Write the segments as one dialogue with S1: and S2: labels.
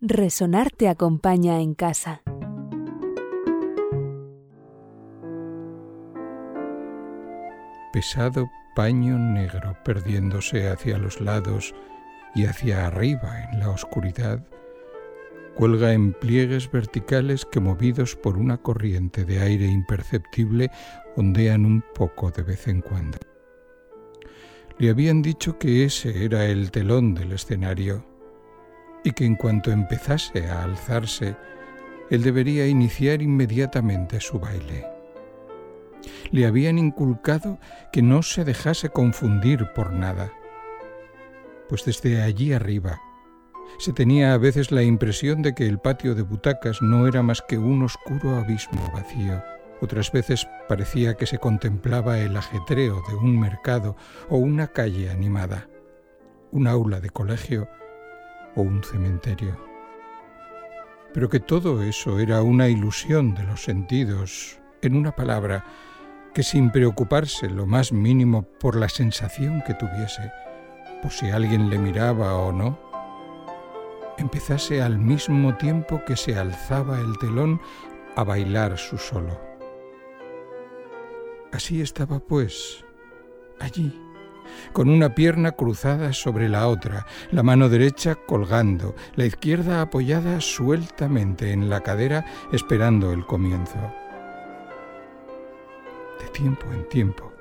S1: Resonar te acompaña en casa.
S2: Pesado paño negro perdiéndose hacia los lados y hacia arriba en la oscuridad, cuelga en pliegues verticales que movidos por una corriente de aire imperceptible ondean un poco de vez en cuando. Le habían dicho que ese era el telón del escenario y que en cuanto empezase a alzarse, él debería iniciar inmediatamente su baile. Le habían inculcado que no se dejase confundir por nada, pues desde allí arriba se tenía a veces la impresión de que el patio de butacas no era más que un oscuro abismo vacío. Otras veces parecía que se contemplaba el ajetreo de un mercado o una calle animada, un aula de colegio o un cementerio. Pero que todo eso era una ilusión de los sentidos, en una palabra, que sin preocuparse lo más mínimo por la sensación que tuviese, por si alguien le miraba o no, empezase al mismo tiempo que se alzaba el telón a bailar su solo. Así estaba, pues, allí, con una pierna cruzada sobre la otra, la mano derecha colgando, la izquierda apoyada sueltamente en la cadera, esperando el comienzo. De tiempo en tiempo,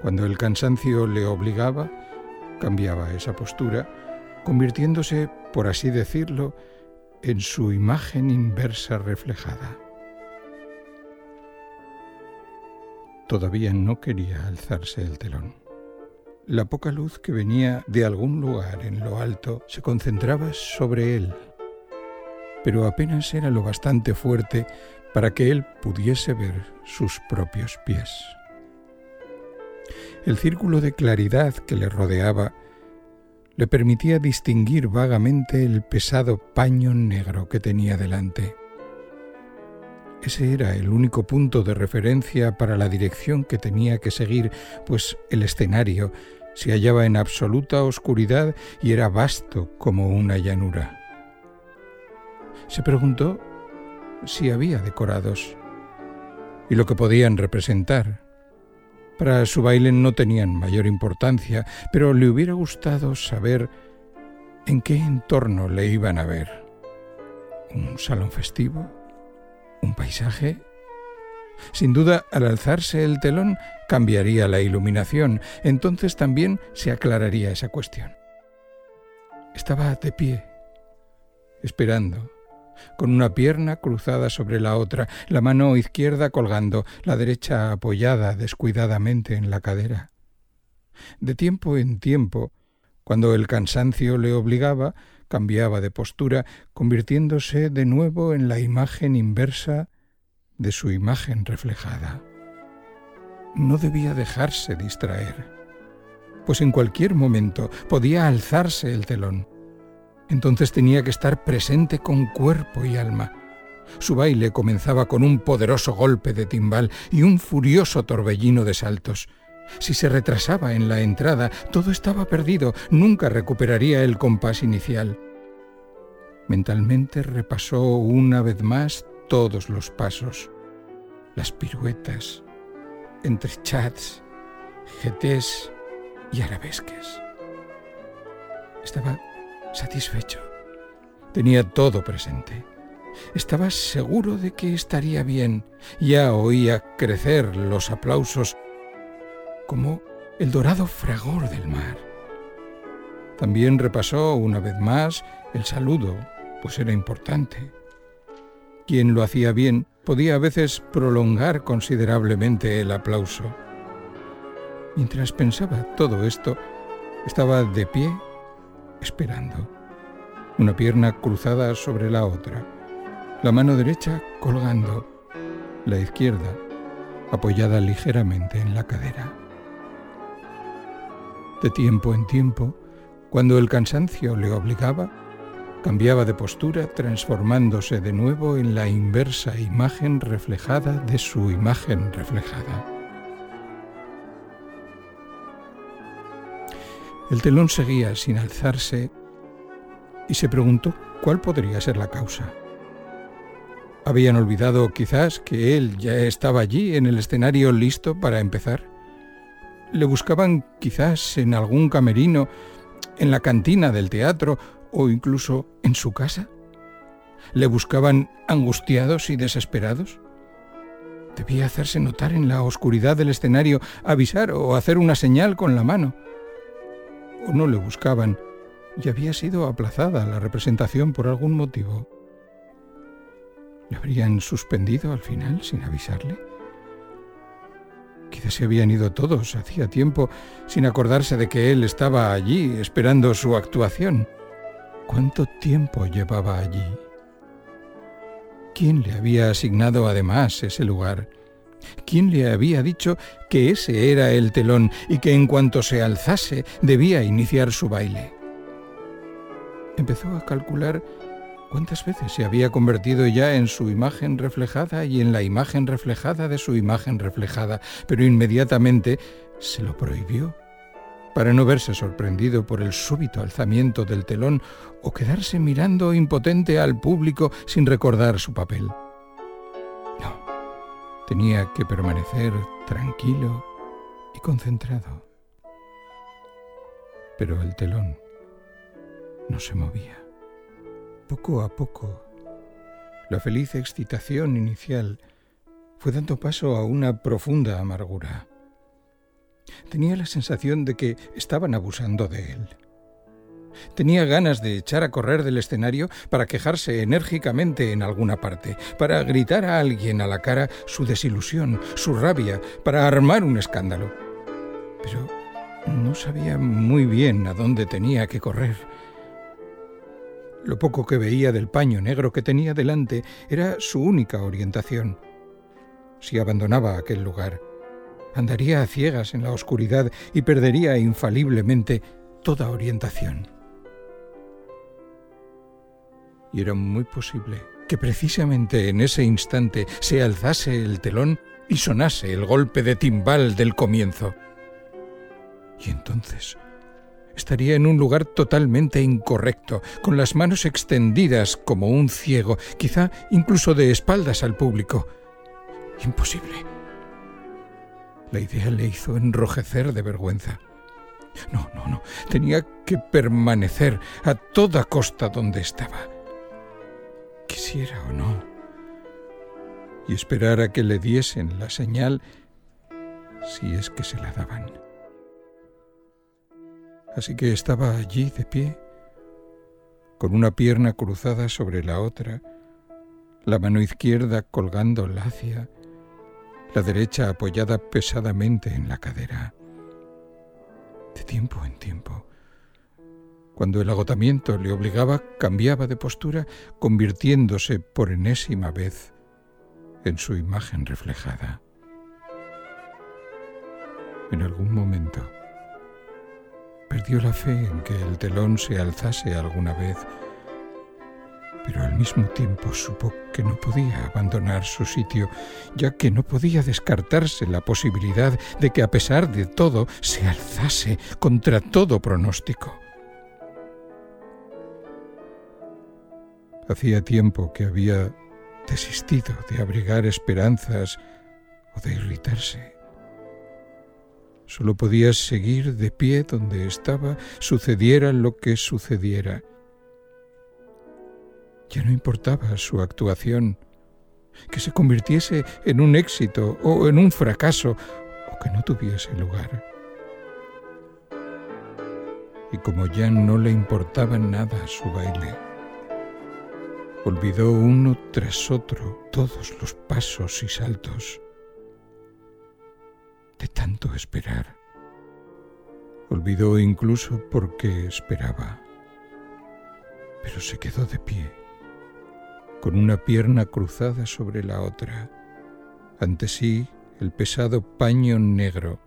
S2: cuando el cansancio le obligaba, cambiaba esa postura, convirtiéndose, por así decirlo, en su imagen inversa reflejada. Todavía no quería alzarse el telón. La poca luz que venía de algún lugar en lo alto se concentraba sobre él, pero apenas era lo bastante fuerte para que él pudiese ver sus propios pies. El círculo de claridad que le rodeaba le permitía distinguir vagamente el pesado paño negro que tenía delante. Ese era el único punto de referencia para la dirección que tenía que seguir, pues el escenario se hallaba en absoluta oscuridad y era vasto como una llanura. Se preguntó si había decorados y lo que podían representar. Para su baile no tenían mayor importancia, pero le hubiera gustado saber en qué entorno le iban a ver. ¿Un salón festivo? ¿Un paisaje? Sin duda, al alzarse el telón cambiaría la iluminación, entonces también se aclararía esa cuestión. Estaba de pie, esperando, con una pierna cruzada sobre la otra, la mano izquierda colgando, la derecha apoyada descuidadamente en la cadera. De tiempo en tiempo, cuando el cansancio le obligaba, cambiaba de postura, convirtiéndose de nuevo en la imagen inversa de su imagen reflejada. No debía dejarse distraer, pues en cualquier momento podía alzarse el telón entonces tenía que estar presente con cuerpo y alma. Su baile comenzaba con un poderoso golpe de timbal y un furioso torbellino de saltos. Si se retrasaba en la entrada, todo estaba perdido, nunca recuperaría el compás inicial. Mentalmente repasó una vez más todos los pasos, las piruetas, entre chats, GTs y arabesques. Estaba satisfecho. Tenía todo presente. Estaba seguro de que estaría bien. Ya oía crecer los aplausos como el dorado fragor del mar. También repasó una vez más el saludo, pues era importante. Quien lo hacía bien podía a veces prolongar considerablemente el aplauso. Mientras pensaba todo esto, estaba de pie esperando, una pierna cruzada sobre la otra, la mano derecha colgando, la izquierda apoyada ligeramente en la cadera. De tiempo en tiempo, cuando el cansancio le obligaba, cambiaba de postura transformándose de nuevo en la inversa imagen reflejada de su imagen reflejada. El telón seguía sin alzarse y se preguntó ¿Cuál podría ser la causa? ¿Habían olvidado quizás que él ya estaba allí en el escenario listo para empezar? ¿Le buscaban quizás en algún camerino, en la cantina del teatro o incluso en su casa? ¿Le buscaban angustiados y desesperados? Debía hacerse notar en la oscuridad del escenario, avisar o hacer una señal con la mano. O no le buscaban y había sido aplazada la representación por algún motivo. ¿Le habrían suspendido al final sin avisarle? Quizás se habían ido todos hacía tiempo sin acordarse de que él estaba allí esperando su actuación. ¿Cuánto tiempo llevaba allí? ¿Quién le había asignado además ese lugar? ¿Quién le había dicho que ese era el telón y que en cuanto se alzase debía iniciar su baile? Empezó a calcular cuántas veces se había convertido ya en su imagen reflejada y en la imagen reflejada de su imagen reflejada, pero inmediatamente se lo prohibió para no verse sorprendido por el súbito alzamiento del telón o quedarse mirando impotente al público sin recordar su papel. No, tenía que permanecer tranquilo y concentrado. Pero el telón no se movía. Poco a poco, la feliz excitación inicial fue dando paso a una profunda amargura. Tenía la sensación de que estaban abusando de él. Tenía ganas de echar a correr del escenario para quejarse enérgicamente en alguna parte, para gritar a alguien a la cara su desilusión, su rabia, para armar un escándalo. Pero no sabía muy bien a dónde tenía que correr. Lo poco que veía del paño negro que tenía delante era su única orientación. Si abandonaba aquel lugar, andaría a ciegas en la oscuridad y perdería infaliblemente toda orientación. Y era muy posible que precisamente en ese instante se alzase el telón y sonase el golpe de timbal del comienzo. Y entonces estaría en un lugar totalmente incorrecto, con las manos extendidas como un ciego, quizá incluso de espaldas al público. Imposible. La idea le hizo enrojecer de vergüenza. No, no, no. Tenía que permanecer a toda costa donde estaba. Quisiera o no. Y esperar a que le diesen la señal si es que se la daban. Así que estaba allí de pie, con una pierna cruzada sobre la otra, la mano izquierda colgando lacia, la derecha apoyada pesadamente en la cadera. De tiempo en tiempo, cuando el agotamiento le obligaba, cambiaba de postura, convirtiéndose por enésima vez en su imagen reflejada. En algún momento, perdió la fe en que el telón se alzase alguna vez pero al mismo tiempo supo que no podía abandonar su sitio, ya que no podía descartarse la posibilidad de que a pesar de todo se alzase contra todo pronóstico. Hacía tiempo que había desistido de abrigar esperanzas o de irritarse. Solo podía seguir de pie donde estaba, sucediera lo que sucediera. Ya no importaba su actuación, que se convirtiese en un éxito o en un fracaso o que no tuviese lugar. Y como ya no le importaba nada su baile, olvidó uno tras otro todos los pasos y saltos. De tanto esperar, olvidó incluso por qué esperaba, pero se quedó de pie con una pierna cruzada sobre la otra, ante sí el pesado paño negro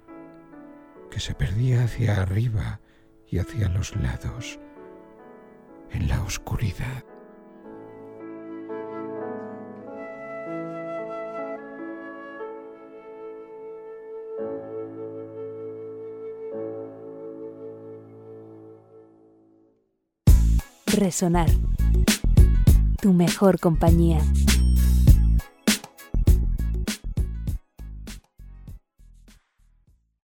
S2: que se perdía hacia arriba y hacia los lados, en la oscuridad.
S1: Resonar tu mejor compañía.